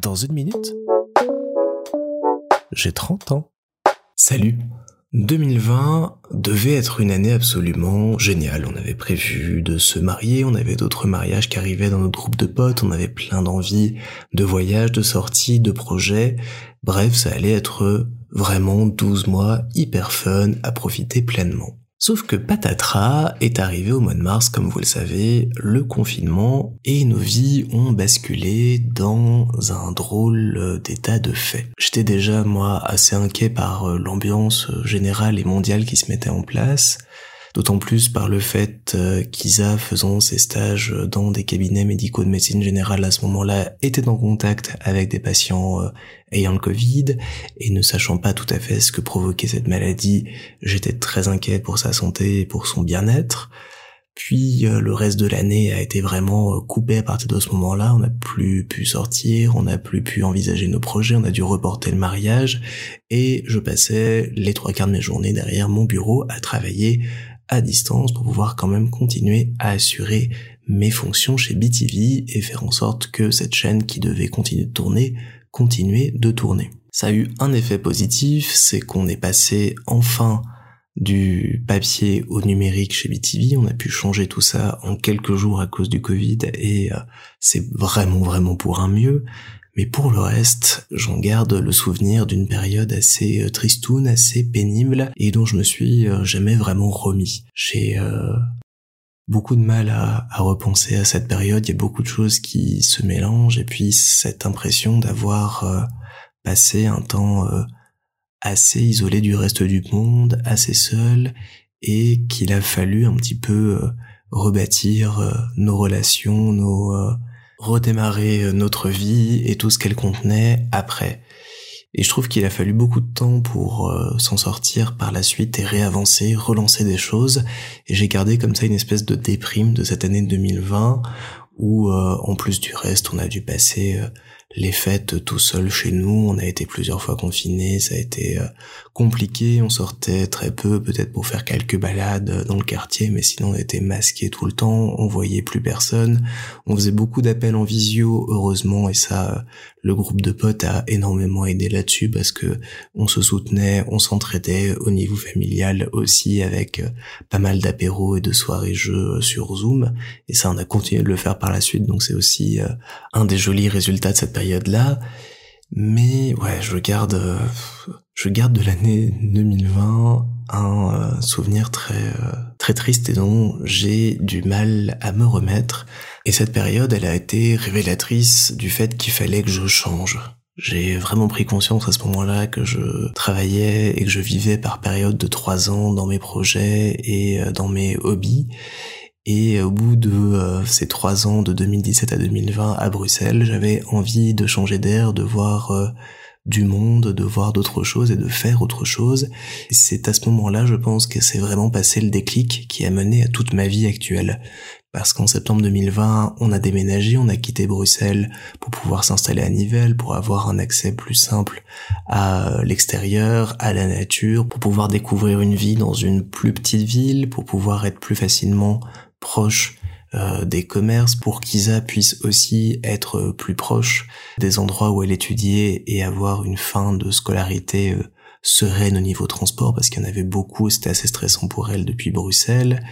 Dans une minute, j'ai 30 ans. Salut 2020 devait être une année absolument géniale. On avait prévu de se marier, on avait d'autres mariages qui arrivaient dans notre groupe de potes, on avait plein d'envies de voyages, de sorties, de projets. Bref, ça allait être vraiment 12 mois hyper fun à profiter pleinement. Sauf que patatras est arrivé au mois de mars, comme vous le savez, le confinement, et nos vies ont basculé dans un drôle d'état de fait. J'étais déjà, moi, assez inquiet par euh, l'ambiance générale et mondiale qui se mettait en place, d'autant plus par le fait euh, qu'Isa, faisant ses stages dans des cabinets médicaux de médecine générale à ce moment-là, était en contact avec des patients euh, ayant le Covid, et ne sachant pas tout à fait ce que provoquait cette maladie, j'étais très inquiet pour sa santé et pour son bien-être. Puis euh, le reste de l'année a été vraiment coupé à partir de ce moment-là. On n'a plus pu sortir, on n'a plus pu envisager nos projets, on a dû reporter le mariage. Et je passais les trois quarts de mes journées derrière mon bureau à travailler à distance pour pouvoir quand même continuer à assurer mes fonctions chez BTV et faire en sorte que cette chaîne qui devait continuer de tourner, continuer de tourner. Ça a eu un effet positif, c'est qu'on est passé enfin du papier au numérique chez BTV. On a pu changer tout ça en quelques jours à cause du Covid et euh, c'est vraiment vraiment pour un mieux. Mais pour le reste, j'en garde le souvenir d'une période assez euh, tristoune, assez pénible, et dont je me suis euh, jamais vraiment remis. J'ai euh, beaucoup de mal à, repenser à cette période, il y a beaucoup de choses qui se mélangent, et puis cette impression d'avoir passé un temps assez isolé du reste du monde, assez seul, et qu'il a fallu un petit peu rebâtir nos relations, nos redémarrer euh, notre vie et tout ce qu'elle contenait après. Et je trouve qu'il a fallu beaucoup de temps pour euh, s'en sortir par la suite et réavancer, relancer des choses. Et j'ai gardé comme ça une espèce de déprime de cette année 2020 où, euh, en plus du reste, on a dû passer les fêtes tout seul chez nous. On a été plusieurs fois confinés, ça a été euh, compliqué. On sortait très peu, peut-être pour faire quelques balades dans le quartier, mais sinon on était masqué tout le temps. On voyait plus personne. On faisait beaucoup d'appels en visio, heureusement, et ça, le groupe de potes a énormément aidé là-dessus parce que on se soutenait, on s'entraidait au niveau familial aussi avec euh, pas mal d'apéros et de soirées jeux sur Zoom. Et ça, on a continué de le faire par la suite, donc c'est aussi euh, un des jolis résultats de cette période-là. Mais ouais, je garde, euh, je garde de l'année 2020 un euh, souvenir très euh, très triste et dont j'ai du mal à me remettre. Et cette période, elle a été révélatrice du fait qu'il fallait que je change. J'ai vraiment pris conscience à ce moment-là que je travaillais et que je vivais par période de trois ans dans mes projets et dans mes hobbies et au bout de euh, ces trois ans, de 2017 à 2020 à Bruxelles, j'avais envie de changer d'air, de voir euh, du monde, de voir d'autres choses et de faire autre chose. C'est à ce moment-là, je pense, que c'est vraiment passé le déclic qui a mené à toute ma vie actuelle. Parce qu'en septembre 2020, on a déménagé, on a quitté Bruxelles pour pouvoir s'installer à Nivelles, pour avoir un accès plus simple à l'extérieur, à la nature, pour pouvoir découvrir une vie dans une plus petite ville, pour pouvoir être plus facilement proche euh, des commerces pour qu'Isa puisse aussi être plus proche des endroits où elle étudiait et avoir une fin de scolarité euh, sereine au niveau transport parce qu'il y en avait beaucoup, c'était assez stressant pour elle depuis Bruxelles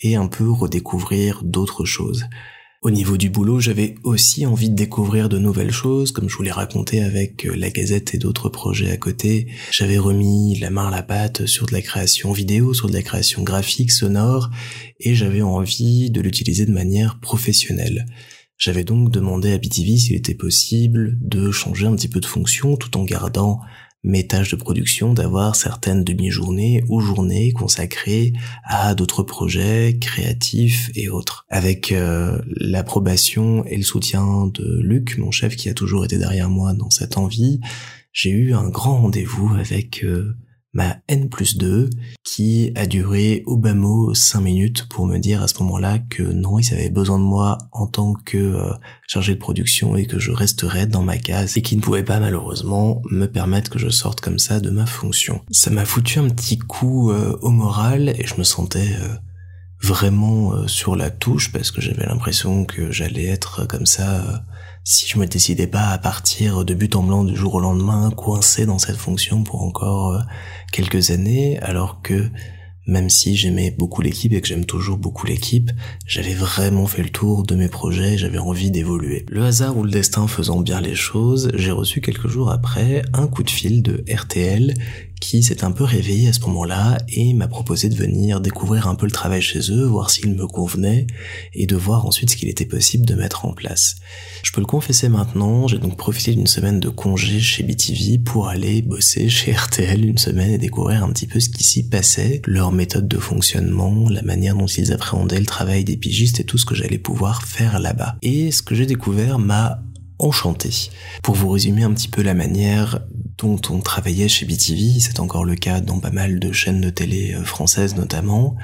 et un peu redécouvrir d'autres choses. Au niveau du boulot, j'avais aussi envie de découvrir de nouvelles choses, comme je vous l'ai raconté avec euh, la Gazette et d'autres projets à côté. J'avais remis la main à la pâte sur de la création vidéo, sur de la création graphique, sonore, et j'avais envie de l'utiliser de manière professionnelle. J'avais donc demandé à BTV s'il était possible de changer un petit peu de fonction tout en gardant mes tâches de production d'avoir certaines demi-journées ou journées consacrées à d'autres projets créatifs et autres. Avec euh, l'approbation et le soutien de Luc, mon chef qui a toujours été derrière moi dans cette envie, j'ai eu un grand rendez-vous avec euh, ma N plus 2 qui a duré au bas mot 5 minutes pour me dire à ce moment-là que non, ils avaient besoin de moi en tant que euh, chargé de production et que je resterais dans ma case et qui ne pouvait pas malheureusement me permettre que je sorte comme ça de ma fonction. Ça m'a foutu un petit coup euh, au moral et je me sentais euh, vraiment sur la touche parce que j'avais l'impression que j'allais être comme ça si je me décidais pas à partir de but en blanc du jour au lendemain, coincé dans cette fonction pour encore euh, quelques années, alors que même si j'aimais beaucoup l'équipe et que j'aime toujours beaucoup l'équipe, j'avais vraiment fait le tour de mes projets, j'avais envie d'évoluer. Le hasard ou le destin faisant bien les choses, j'ai reçu quelques jours après un coup de fil de RTL qui s'est un peu réveillé à ce moment-là et m'a proposé de venir découvrir un peu le travail chez eux, voir s'il me convenait et de voir ensuite ce qu'il était possible de mettre en place. Je peux le confesser maintenant, j'ai donc profité d'une semaine de congé chez BTV pour aller bosser chez RTL une semaine et découvrir un petit peu ce qui s'y passait, leur méthode de fonctionnement, la manière dont ils appréhendaient le travail des pigistes et tout ce que j'allais pouvoir faire là-bas. Et ce que j'ai découvert m'a enchanté. Pour vous résumer un petit peu la manière dont on travaillait chez BTV, c'est encore le cas dans pas mal de chaînes de télé euh, françaises notamment,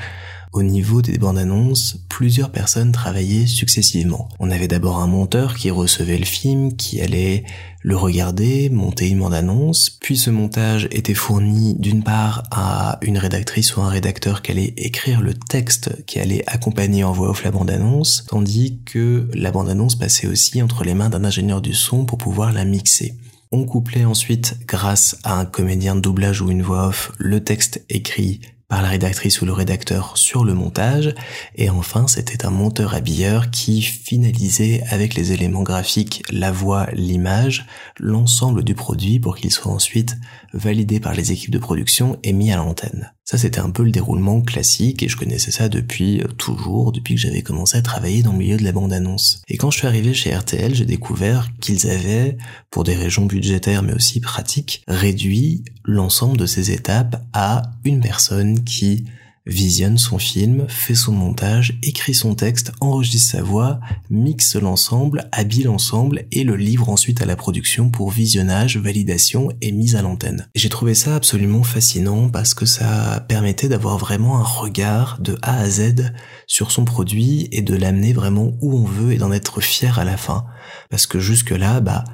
au niveau des bandes annonces, plusieurs personnes travaillaient successivement. On avait d'abord un monteur qui recevait le film, qui allait le regarder, monter une bande annonce, puis ce montage était fourni d'une part à une rédactrice ou un rédacteur qui allait écrire le texte qui allait accompagner en voix off la bande annonce, tandis que la bande annonce passait aussi entre les mains d'un ingénieur du son pour pouvoir la mixer. On couplait ensuite, grâce à un comédien de doublage ou une voix off, le texte écrit par la rédactrice ou le rédacteur sur le montage, et enfin c'était un monteur habilleur qui finalisait avec les éléments graphiques, la voix, l'image, l'ensemble du produit pour qu'il soit ensuite validé par les équipes de production et mis à l'antenne. Ça c'était un peu le déroulement classique et je connaissais ça depuis euh, toujours, depuis que j'avais commencé à travailler dans le milieu de la bande-annonce. Et quand je suis arrivé chez RTL, j'ai découvert qu'ils avaient, pour des régions budgétaires mais aussi pratiques, réduit l'ensemble de ces étapes à une personne qui visionne son film, fait son montage, écrit son texte, enregistre sa voix, mixe l'ensemble, habille l'ensemble et le livre ensuite à la production pour visionnage, validation et mise à l'antenne. J'ai trouvé ça absolument fascinant parce que ça permettait d'avoir vraiment un regard de A à Z sur son produit et de l'amener vraiment où on veut et d'en être fier à la fin. Parce que jusque là, bah,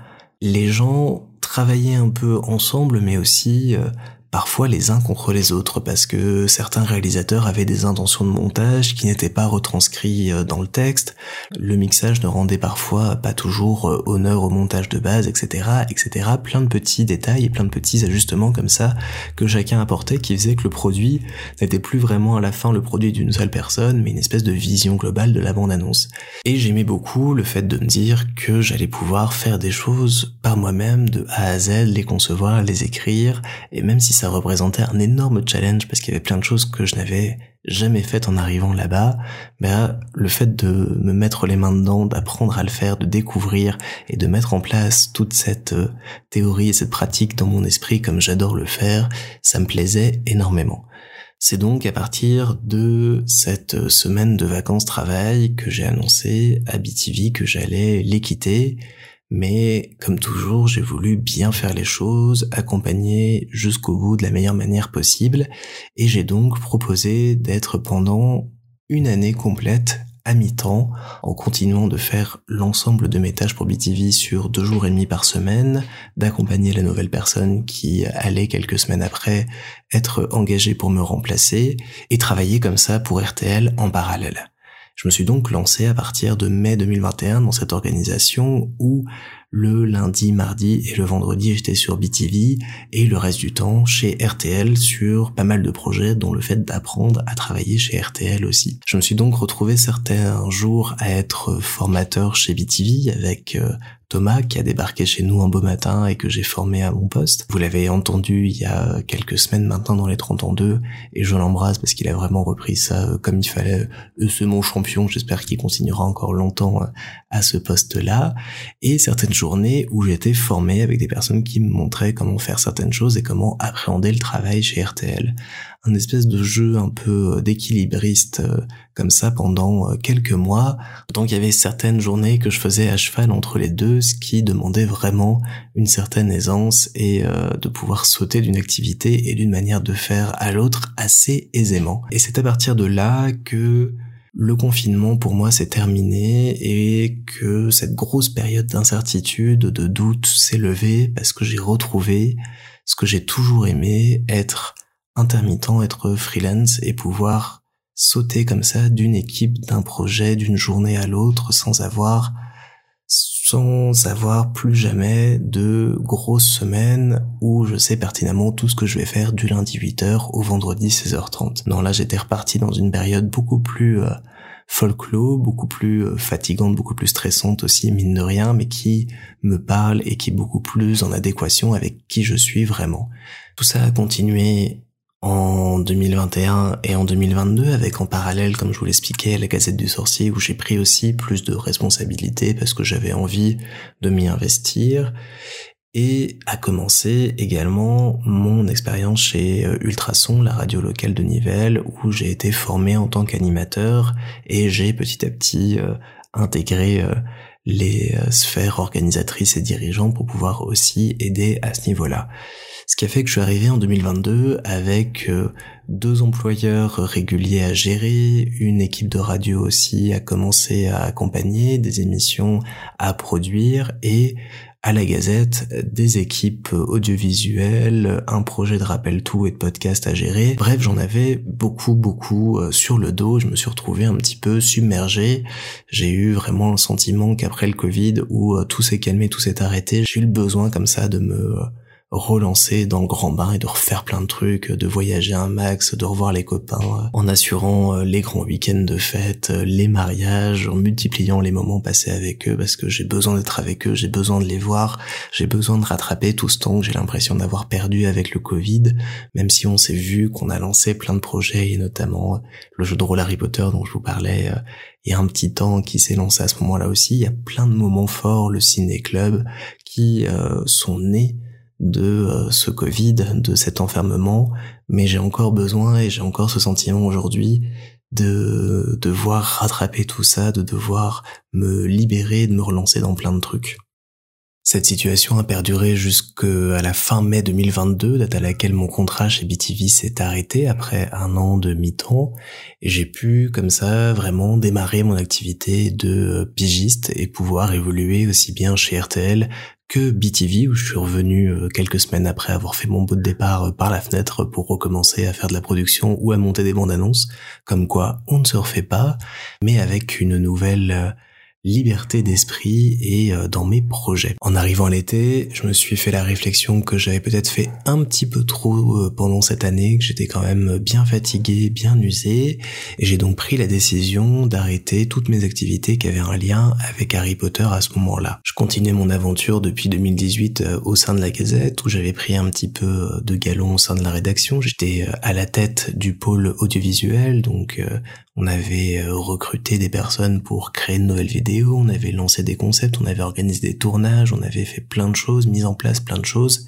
les gens travaillaient un peu ensemble mais aussi euh, parfois les uns contre les autres parce que certains réalisateurs avaient des intentions de montage qui n'étaient pas retranscrits euh, dans le texte, le mixage ne rendait parfois pas toujours euh, honneur au montage de base, etc., etc. Plein de petits détails et plein de petits ajustements comme ça que chacun apportait qui faisaient que le produit n'était plus vraiment à la fin le produit d'une seule personne, mais une espèce de vision globale de la bande-annonce. Et j'aimais beaucoup le fait de me dire que j'allais pouvoir faire des choses par moi-même de A à Z, les concevoir, les écrire, et même si ça représentait un énorme challenge parce qu'il y avait plein de choses que je n'avais jamais faites en arrivant là-bas, ben, le fait de me mettre les mains dedans, d'apprendre à le faire, de découvrir et de mettre en place toute cette euh, théorie et cette pratique dans mon esprit comme j'adore le faire, ça me plaisait énormément. C'est donc à partir de cette semaine de vacances travail que j'ai annoncé à BTV que j'allais les quitter mais comme toujours, j'ai voulu bien faire les choses, accompagner jusqu'au bout de la meilleure manière possible, et j'ai donc proposé d'être pendant une année complète à mi-temps, en continuant de faire l'ensemble de mes tâches pour BTV sur deux jours et demi par semaine, d'accompagner la nouvelle personne qui allait quelques semaines après être engagée pour me remplacer, et travailler comme ça pour RTL en parallèle. Je me suis donc lancé à partir de mai 2021 dans cette organisation où le lundi, mardi et le vendredi j'étais sur BTV et le reste du temps chez RTL sur pas mal de projets dont le fait d'apprendre à travailler chez RTL aussi. Je me suis donc retrouvé certains jours à être formateur chez BTV avec euh, Thomas qui a débarqué chez nous un beau matin et que j'ai formé à mon poste. Vous l'avez entendu il y a quelques semaines maintenant dans les 30 ans 2 et je l'embrasse parce qu'il a vraiment repris ça euh, comme il fallait. C'est mon champion, j'espère qu'il continuera encore longtemps euh, à ce poste-là. Et certaines journées où j'étais formé avec des personnes qui me montraient comment faire certaines choses et comment appréhender le travail chez RTL un espèce de jeu un peu euh, d'équilibriste euh, comme ça pendant euh, quelques mois. Donc il y avait certaines journées que je faisais à cheval entre les deux, ce qui demandait vraiment une certaine aisance et de pouvoir sauter d'une activité et d'une manière de faire à l'autre assez aisément. Et c'est à partir de là que le confinement pour moi s'est terminé et que cette grosse période d'incertitude, de doute s'est levée parce que j'ai retrouvé ce que j'ai toujours aimé, être intermittent, être freelance et pouvoir sauter comme ça d'une équipe, d'un projet, d'une journée à l'autre sans avoir sans avoir plus jamais de grosses semaines où je sais pertinemment tout ce que je vais faire du lundi 8h au vendredi 16h30. Non, là j'étais reparti dans une période beaucoup plus euh, folklore, beaucoup plus euh, fatigante, beaucoup plus stressante aussi, mine de rien, mais qui me parle et qui est beaucoup plus en adéquation avec qui je suis vraiment. Tout ça a continué en 2021 et en 2022 avec en parallèle, comme je vous l'expliquais, la Gazette du Sorcier où j'ai pris aussi plus de responsabilités parce que j'avais envie de m'y investir et a commencé également mon expérience chez euh, Ultrason, la radio locale de Nivelles, où j'ai été formé en tant qu'animateur et j'ai petit à petit euh, intégré euh, les sphères organisatrices et dirigeantes pour pouvoir aussi aider à ce niveau-là. Ce qui a fait que je suis arrivé en 2022 avec deux employeurs réguliers à gérer, une équipe de radio aussi à commencer à accompagner, des émissions à produire et à la Gazette, des équipes audiovisuelles, un projet de rappel tout et de podcast à gérer. Bref, j'en avais beaucoup, beaucoup euh, sur le dos. Je me suis retrouvé un petit peu submergé. J'ai eu vraiment le sentiment qu'après le Covid, où euh, tout s'est calmé, tout s'est arrêté, j'ai eu le besoin comme ça de me relancer dans le grand bain et de refaire plein de trucs, de voyager un max, de revoir les copains, euh, en assurant euh, les grands week-ends de fête, euh, les mariages, en multipliant les moments passés avec eux parce que j'ai besoin d'être avec eux, j'ai besoin de les voir, j'ai besoin de rattraper tout ce temps que j'ai l'impression d'avoir perdu avec le Covid, même si on s'est vu qu'on a lancé plein de projets et notamment le jeu de rôle Harry Potter dont je vous parlais il y a un petit temps qui s'est lancé à ce moment-là aussi, il y a plein de moments forts, le ciné-club, qui sont nés de euh, ce Covid, de cet enfermement, mais j'ai encore besoin et j'ai encore ce sentiment aujourd'hui de devoir rattraper tout ça, de devoir me libérer, de me relancer dans plein de trucs. Cette situation a perduré jusqu'à la fin mai 2022, date à laquelle mon contrat chez BTV s'est arrêté après un an de mi-temps, et j'ai pu comme ça vraiment démarrer mon activité de pigiste et pouvoir évoluer aussi bien chez RTL que BTV où je suis revenu euh, quelques semaines après avoir fait mon bout de départ euh, par la fenêtre pour recommencer à faire de la production ou à monter des bandes annonces, comme quoi on ne se refait pas, mais avec une nouvelle euh, liberté d'esprit et euh, dans mes projets. En arrivant à l'été, je me suis fait la réflexion que j'avais peut-être fait un petit peu trop euh, pendant cette année, que j'étais quand même bien fatigué, bien usé, et j'ai donc pris la décision d'arrêter toutes mes activités qui avaient un lien avec Harry Potter à ce moment-là. Je continuais mon aventure depuis 2018 euh, au sein de la Gazette, où j'avais pris un petit peu de galon au sein de la rédaction. J'étais à la tête du pôle audiovisuel, donc on avait recruté des personnes pour créer de nouvelles vidéos, on avait lancé des concepts, on avait organisé des tournages, on avait fait plein de choses, mis en place plein de choses.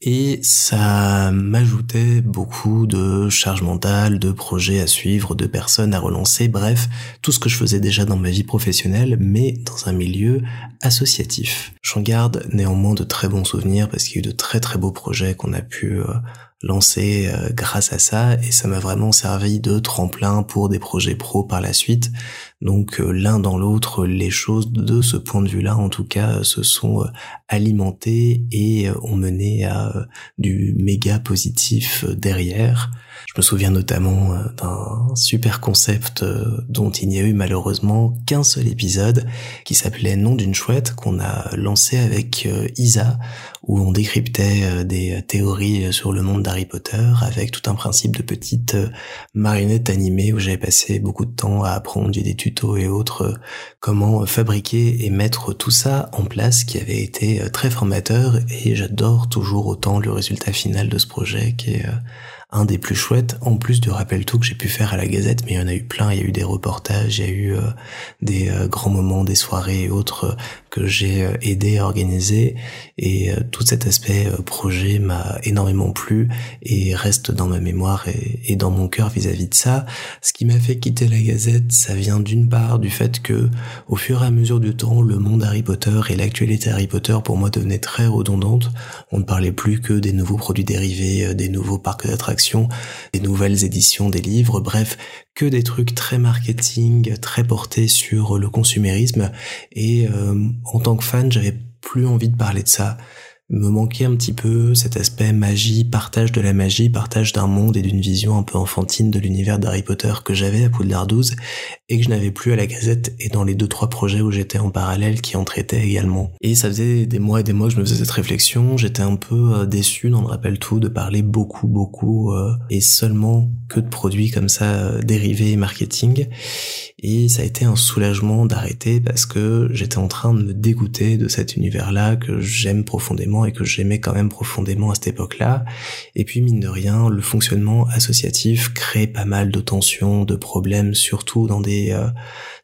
Et ça m'ajoutait beaucoup de charge mentale, de projets à suivre, de personnes à relancer, bref, tout ce que je faisais déjà dans ma vie professionnelle, mais dans un milieu associatif. J'en garde néanmoins de très bons souvenirs parce qu'il y a eu de très très beaux projets qu'on a pu euh, lancé euh, grâce à ça et ça m'a vraiment servi de tremplin pour des projets pro par la suite. Donc euh, l'un dans l'autre, les choses de ce point de vue-là, en tout cas, se sont euh, alimentées et ont mené à du méga positif derrière. Je me souviens notamment d'un super concept dont il n'y a eu malheureusement qu'un seul épisode qui s'appelait Nom d'une chouette qu'on a lancé avec Isa où on décryptait euh, des théories sur le monde d'Harry Potter avec tout un principe de petites euh, marionnettes animées où j'avais passé beaucoup de temps à apprendre des tutos et autres euh, comment fabriquer et mettre tout ça en place qui avait été très formateur et j'adore toujours autant le résultat final de ce projet qui est un des plus chouettes, en plus du rappel tout que j'ai pu faire à la Gazette, mais il y en a eu plein, il y a eu des reportages, il y a eu des grands moments, des soirées et autres que j'ai aidé à organiser, et tout cet aspect euh, projet m'a énormément plu et reste dans ma mémoire et, dans mon cœur vis-à-vis de ça. Ce qui m'a fait quitter la Gazette, ça vient d'une part du fait que, au fur et à mesure du temps, le monde Harry Potter et l'actualité Harry Potter pour moi devenaient très redondantes. On ne parlait plus que des nouveaux produits dérivés, euh, des nouveaux parcs d'attractions, des nouvelles éditions des livres, bref, que des trucs très marketing, très portés sur le consumérisme. Et euh, en tant que fan, j'avais plus envie de parler de ça me manquait un petit peu cet aspect magie, partage de la magie, partage d'un monde et d'une vision un peu enfantine de l'univers d'Harry Potter que j'avais à Poudlard 12 et que je n'avais plus à la Gazette et dans les deux trois projets où j'étais en parallèle qui en traitaient également. Et ça faisait des mois et des mois que je me faisais cette réflexion. J'étais un peu euh, déçu dans le rappel tout de parler beaucoup beaucoup euh, et seulement que de produits comme ça euh, dérivés marketing. Et ça a été un soulagement d'arrêter parce que j'étais en train de me dégoûter de cet univers-là que j'aime profondément et que j'aimais quand même profondément à cette époque-là. Et puis mine de rien, le fonctionnement associatif crée pas mal de tensions, de problèmes, surtout dans des euh,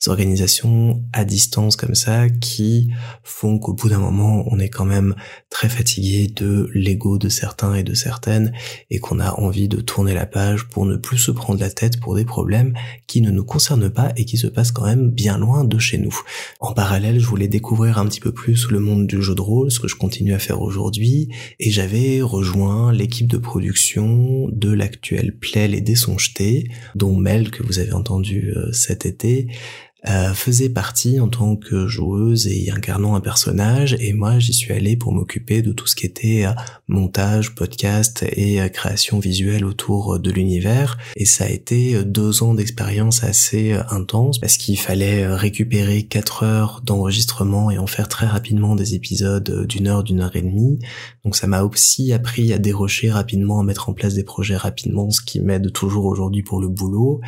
organisations à distance comme ça qui font qu'au bout d'un moment, on est quand même très fatigué de l'ego de certains et de certaines et qu'on a envie de tourner la page pour ne plus se prendre la tête pour des problèmes qui ne nous concernent pas et qui se passent quand même bien loin de chez nous. En parallèle, je voulais découvrir un petit peu plus le monde du jeu de rôle, ce que je continue à faire aujourd'hui, et j'avais rejoint l'équipe de production de l'actuel Play Les Dés dont Mel, que vous avez entendu euh, été, euh, faisait partie en tant que joueuse et incarnant un personnage. Et moi j'y suis allé pour m'occuper de tout ce qui était euh, montage, podcast et euh, création visuelle autour de l'univers. Et ça a été deux ans d'expérience assez intense parce qu'il fallait récupérer quatre heures d'enregistrement et en faire très rapidement des épisodes d'une heure, d'une heure et demie. Donc ça m'a aussi appris à dérocher rapidement, à mettre en place des projets rapidement, ce qui m'aide toujours aujourd'hui pour le boulot,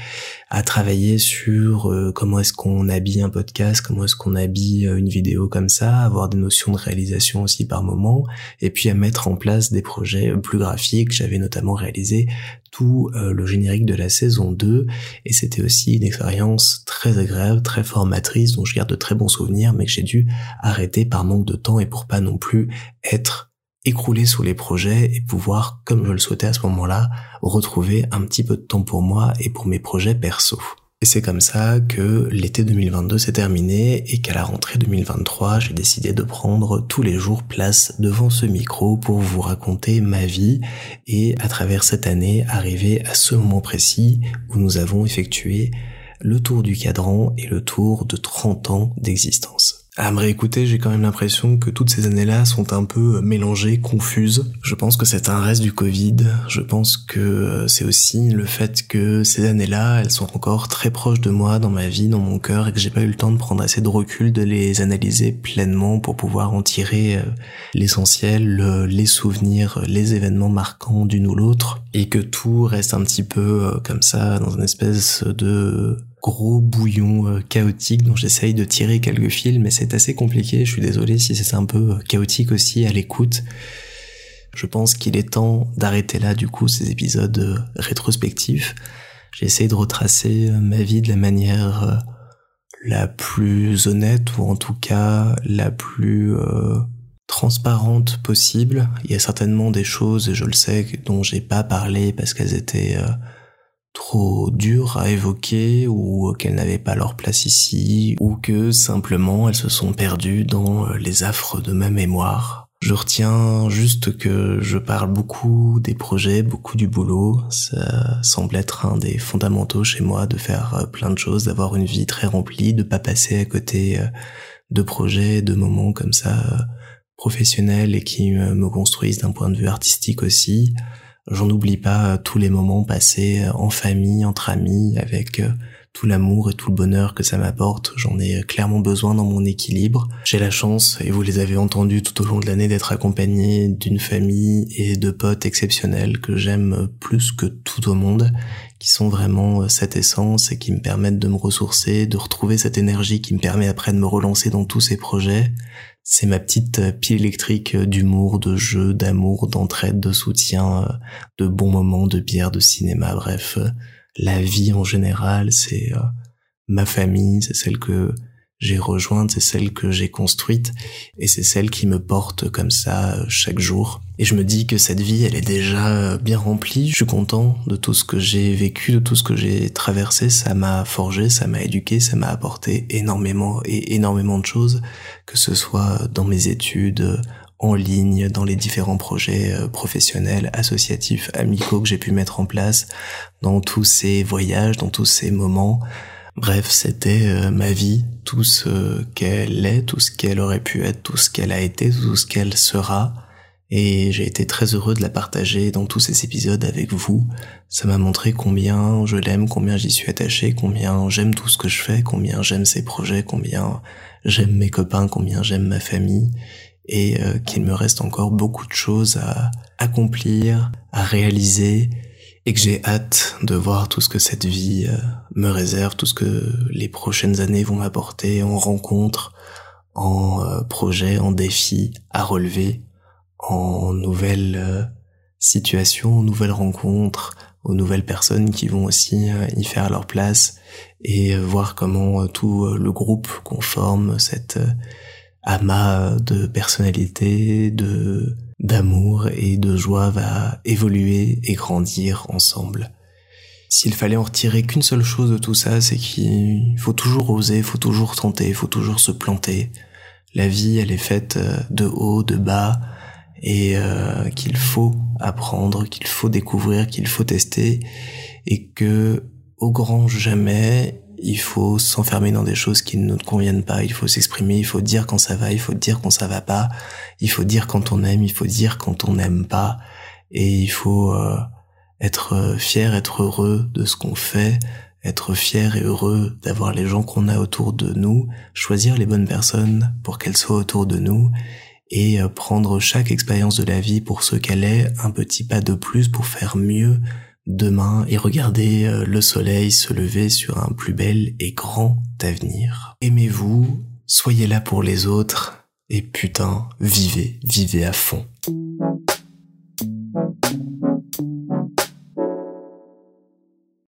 à travailler sur comment est-ce qu'on habille un podcast, comment est-ce qu'on habille euh, une vidéo comme ça, avoir des notions de réalisation aussi par moment, et puis à mettre en place des projets plus graphiques. J'avais notamment réalisé tout euh, le générique de la saison 2, et c'était aussi une expérience très agréable, très formatrice, dont je garde de très bons souvenirs, mais que j'ai dû arrêter par manque de temps et pour pas non plus être écrouler sous les projets et pouvoir, comme je le souhaitais à ce moment-là, retrouver un petit peu de temps pour moi et pour mes projets perso. Et c'est comme ça que l'été 2022 s'est terminé et qu'à la rentrée 2023, j'ai décidé de prendre tous les jours place devant ce micro pour vous raconter ma vie et à travers cette année arriver à ce moment précis où nous avons effectué le tour du cadran et le tour de 30 ans d'existence. À me réécouter, j'ai quand même l'impression que toutes ces années-là sont un peu mélangées, confuses. Je pense que c'est un reste du Covid. Je pense que euh, c'est aussi le fait que ces années-là, elles sont encore très proches de moi, dans ma vie, dans mon cœur, et que j'ai pas eu le temps de prendre assez de recul, de les analyser pleinement pour pouvoir en tirer euh, l'essentiel, les souvenirs, les événements marquants d'une ou l'autre, et que tout reste un petit peu euh, comme ça, dans une espèce de gros bouillon euh, chaotique dont j'essaye de tirer quelques fils, mais c'est assez compliqué. Je suis désolé si c'est un peu euh, chaotique aussi à l'écoute. Je pense qu'il est temps d'arrêter là, du coup, ces épisodes euh, rétrospectifs. J'essaie de retracer ma vie de la manière la plus honnête, ou en tout cas la plus transparente possible. Il y a certainement des choses, je le sais, dont j'ai pas parlé parce qu'elles étaient trop dures à évoquer ou qu'elles n'avaient pas leur place ici ou que simplement elles se sont perdues dans euh, les affres de ma mémoire. Je retiens juste que je parle beaucoup des projets, beaucoup du boulot. Ça semble être un des fondamentaux chez moi de faire euh, plein de choses, d'avoir une vie très remplie, de pas passer à côté euh, de projets, de moments comme ça professionnels et qui me construisent d'un point de vue artistique aussi. J'en oublie pas tous les moments passés en famille, entre amis, avec euh, tout l'amour et tout le bonheur que ça m'apporte. J'en ai clairement besoin dans mon équilibre. J'ai la chance, et vous les avez entendus tout au long de l'année, d'être accompagné d'une famille et de potes exceptionnels que j'aime plus que tout au monde, qui sont vraiment euh, cette essence et qui me permettent de me ressourcer, de retrouver cette énergie qui me permet après de me relancer dans tous ces projets. C'est ma petite euh, pile électrique euh, d'humour, de jeu, d'amour, d'entraide, de soutien, de bons moments, de bière, de cinéma, bref, la vie en général, c'est ma famille, c'est celle que j'ai rejointe, c'est celle que j'ai construite et c'est celle qui me porte comme ça chaque jour. Et je me dis que cette vie, elle est déjà euh, bien remplie. Je suis content de tout ce que j'ai vécu, de tout ce que j'ai traversé. Ça m'a forgé, ça m'a éduqué, ça m'a apporté énormément et énormément de choses, que ce soit dans mes études, en ligne, dans les différents projets euh, professionnels, associatifs, amicaux que j'ai pu mettre en place, dans tous ces voyages, dans tous ces moments. Bref, c'était euh, ma vie, tout ce qu'elle est, tout ce qu'elle aurait pu être, tout ce qu'elle a été, tout ce qu'elle sera. Et j'ai été très heureux de la partager dans tous ces épisodes avec vous. Ça m'a montré combien je l'aime, combien j'y suis attaché, combien j'aime tout ce que je fais, combien j'aime ses projets, combien j'aime mes copains, combien j'aime ma famille. Et euh, qu'il me reste encore beaucoup de choses à accomplir, à réaliser. Et que j'ai hâte de voir tout ce que cette vie euh, me réserve, tout ce que les prochaines années vont m'apporter en rencontres, en euh, projets, en défis à relever, en nouvelles situations, en nouvelles rencontres, aux nouvelles personnes qui vont aussi y faire leur place et voir comment tout le groupe qu'on forme, cette amas de personnalité, de d'amour et de joie va évoluer et grandir ensemble. S'il fallait en retirer qu'une seule chose de tout ça, c'est qu'il faut toujours oser, faut toujours tenter, faut toujours se planter. La vie, elle est faite euh, de haut, de bas, et euh, qu'il faut apprendre, qu'il faut découvrir, qu'il faut tester, et que au grand jamais, il faut s'enfermer dans des choses qui ne nous conviennent pas, il faut s'exprimer, il faut dire quand ça va, il faut dire quand ça va pas, il faut dire quand on aime, il faut dire quand on n'aime pas, et il faut euh, être fier, être heureux de ce qu'on fait, être fier et heureux d'avoir les gens qu'on a autour de nous, choisir les bonnes personnes pour qu'elles soient autour de nous, et euh, prendre chaque expérience de la vie pour ce qu'elle est, un petit pas de plus pour faire mieux, demain et regarder euh, le soleil se lever sur un plus bel et grand avenir. Aimez-vous, soyez là pour les autres et putain, vivez, vivez à fond.